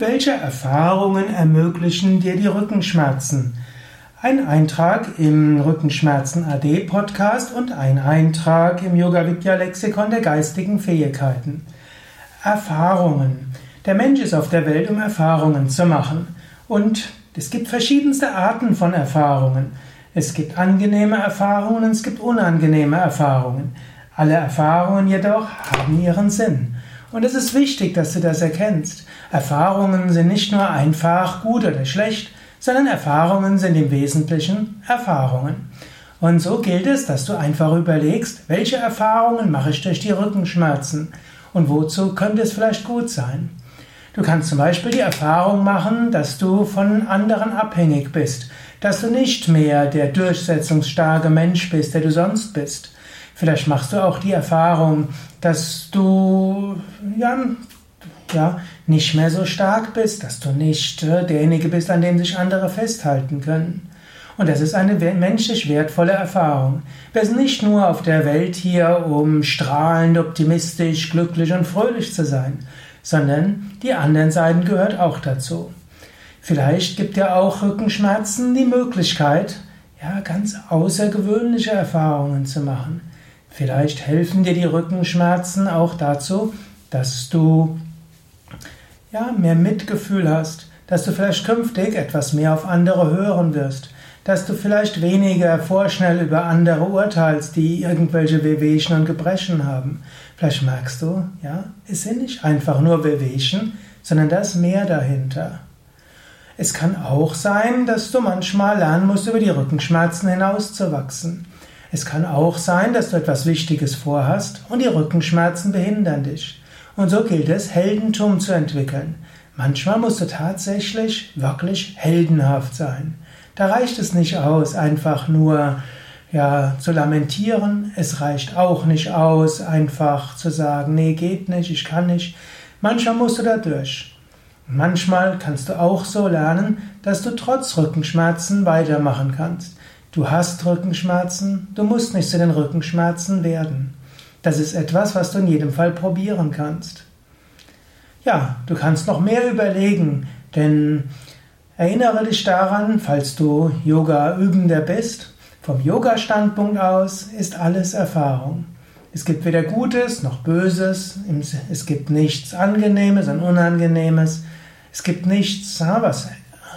Welche Erfahrungen ermöglichen dir die Rückenschmerzen? Ein Eintrag im Rückenschmerzen AD Podcast und ein Eintrag im Yoga Vidya Lexikon der geistigen Fähigkeiten. Erfahrungen. Der Mensch ist auf der Welt, um Erfahrungen zu machen. Und es gibt verschiedenste Arten von Erfahrungen. Es gibt angenehme Erfahrungen es gibt unangenehme Erfahrungen. Alle Erfahrungen jedoch haben ihren Sinn. Und es ist wichtig, dass du das erkennst. Erfahrungen sind nicht nur einfach gut oder schlecht, sondern Erfahrungen sind im Wesentlichen Erfahrungen. Und so gilt es, dass du einfach überlegst, welche Erfahrungen mache ich durch die Rückenschmerzen und wozu könnte es vielleicht gut sein. Du kannst zum Beispiel die Erfahrung machen, dass du von anderen abhängig bist, dass du nicht mehr der durchsetzungsstarke Mensch bist, der du sonst bist. Vielleicht machst du auch die Erfahrung, dass du ja, ja, nicht mehr so stark bist, dass du nicht äh, derjenige bist, an dem sich andere festhalten können. Und das ist eine menschlich wertvolle Erfahrung. Wir sind nicht nur auf der Welt hier, um strahlend, optimistisch, glücklich und fröhlich zu sein, sondern die anderen Seiten gehört auch dazu. Vielleicht gibt ja auch Rückenschmerzen die Möglichkeit, ja, ganz außergewöhnliche Erfahrungen zu machen. Vielleicht helfen dir die Rückenschmerzen auch dazu, dass du ja, mehr Mitgefühl hast, dass du vielleicht künftig etwas mehr auf andere hören wirst, dass du vielleicht weniger vorschnell über andere urteilst, die irgendwelche Wehwehchen und Gebrechen haben. Vielleicht merkst du, ja, es sind nicht einfach nur Wehwehchen, sondern da ist mehr dahinter. Es kann auch sein, dass du manchmal lernen musst, über die Rückenschmerzen hinauszuwachsen. Es kann auch sein, dass du etwas Wichtiges vorhast und die Rückenschmerzen behindern dich. Und so gilt es, Heldentum zu entwickeln. Manchmal musst du tatsächlich wirklich heldenhaft sein. Da reicht es nicht aus, einfach nur ja, zu lamentieren. Es reicht auch nicht aus, einfach zu sagen, nee, geht nicht, ich kann nicht. Manchmal musst du da durch. Manchmal kannst du auch so lernen, dass du trotz Rückenschmerzen weitermachen kannst. Du hast Rückenschmerzen, du musst nicht zu den Rückenschmerzen werden. Das ist etwas, was du in jedem Fall probieren kannst. Ja, du kannst noch mehr überlegen, denn erinnere dich daran, falls du Yoga-Übender bist, vom Yoga-Standpunkt aus ist alles Erfahrung. Es gibt weder Gutes noch Böses, es gibt nichts Angenehmes und Unangenehmes, es gibt nichts, was,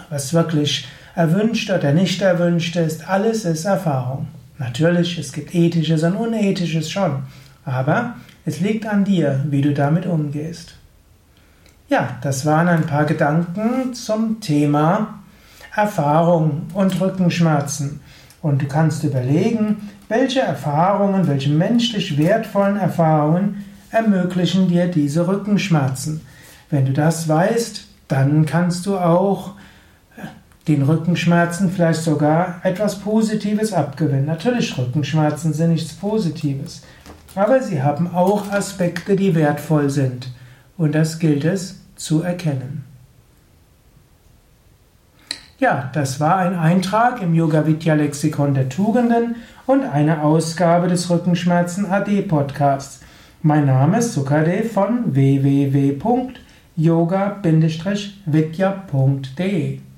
was wirklich erwünscht oder nicht erwünscht ist, alles ist Erfahrung. Natürlich, es gibt ethisches und unethisches schon, aber es liegt an dir, wie du damit umgehst. Ja, das waren ein paar Gedanken zum Thema Erfahrung und Rückenschmerzen. Und du kannst überlegen, welche Erfahrungen, welche menschlich wertvollen Erfahrungen ermöglichen dir diese Rückenschmerzen. Wenn du das weißt, dann kannst du auch den Rückenschmerzen vielleicht sogar etwas Positives abgewinnen. Natürlich, Rückenschmerzen sind nichts Positives, aber sie haben auch Aspekte, die wertvoll sind. Und das gilt es zu erkennen. Ja, das war ein Eintrag im Yoga Vidya Lexikon der Tugenden und eine Ausgabe des Rückenschmerzen AD Podcasts. Mein Name ist Sukade von www.yoga-vidya.de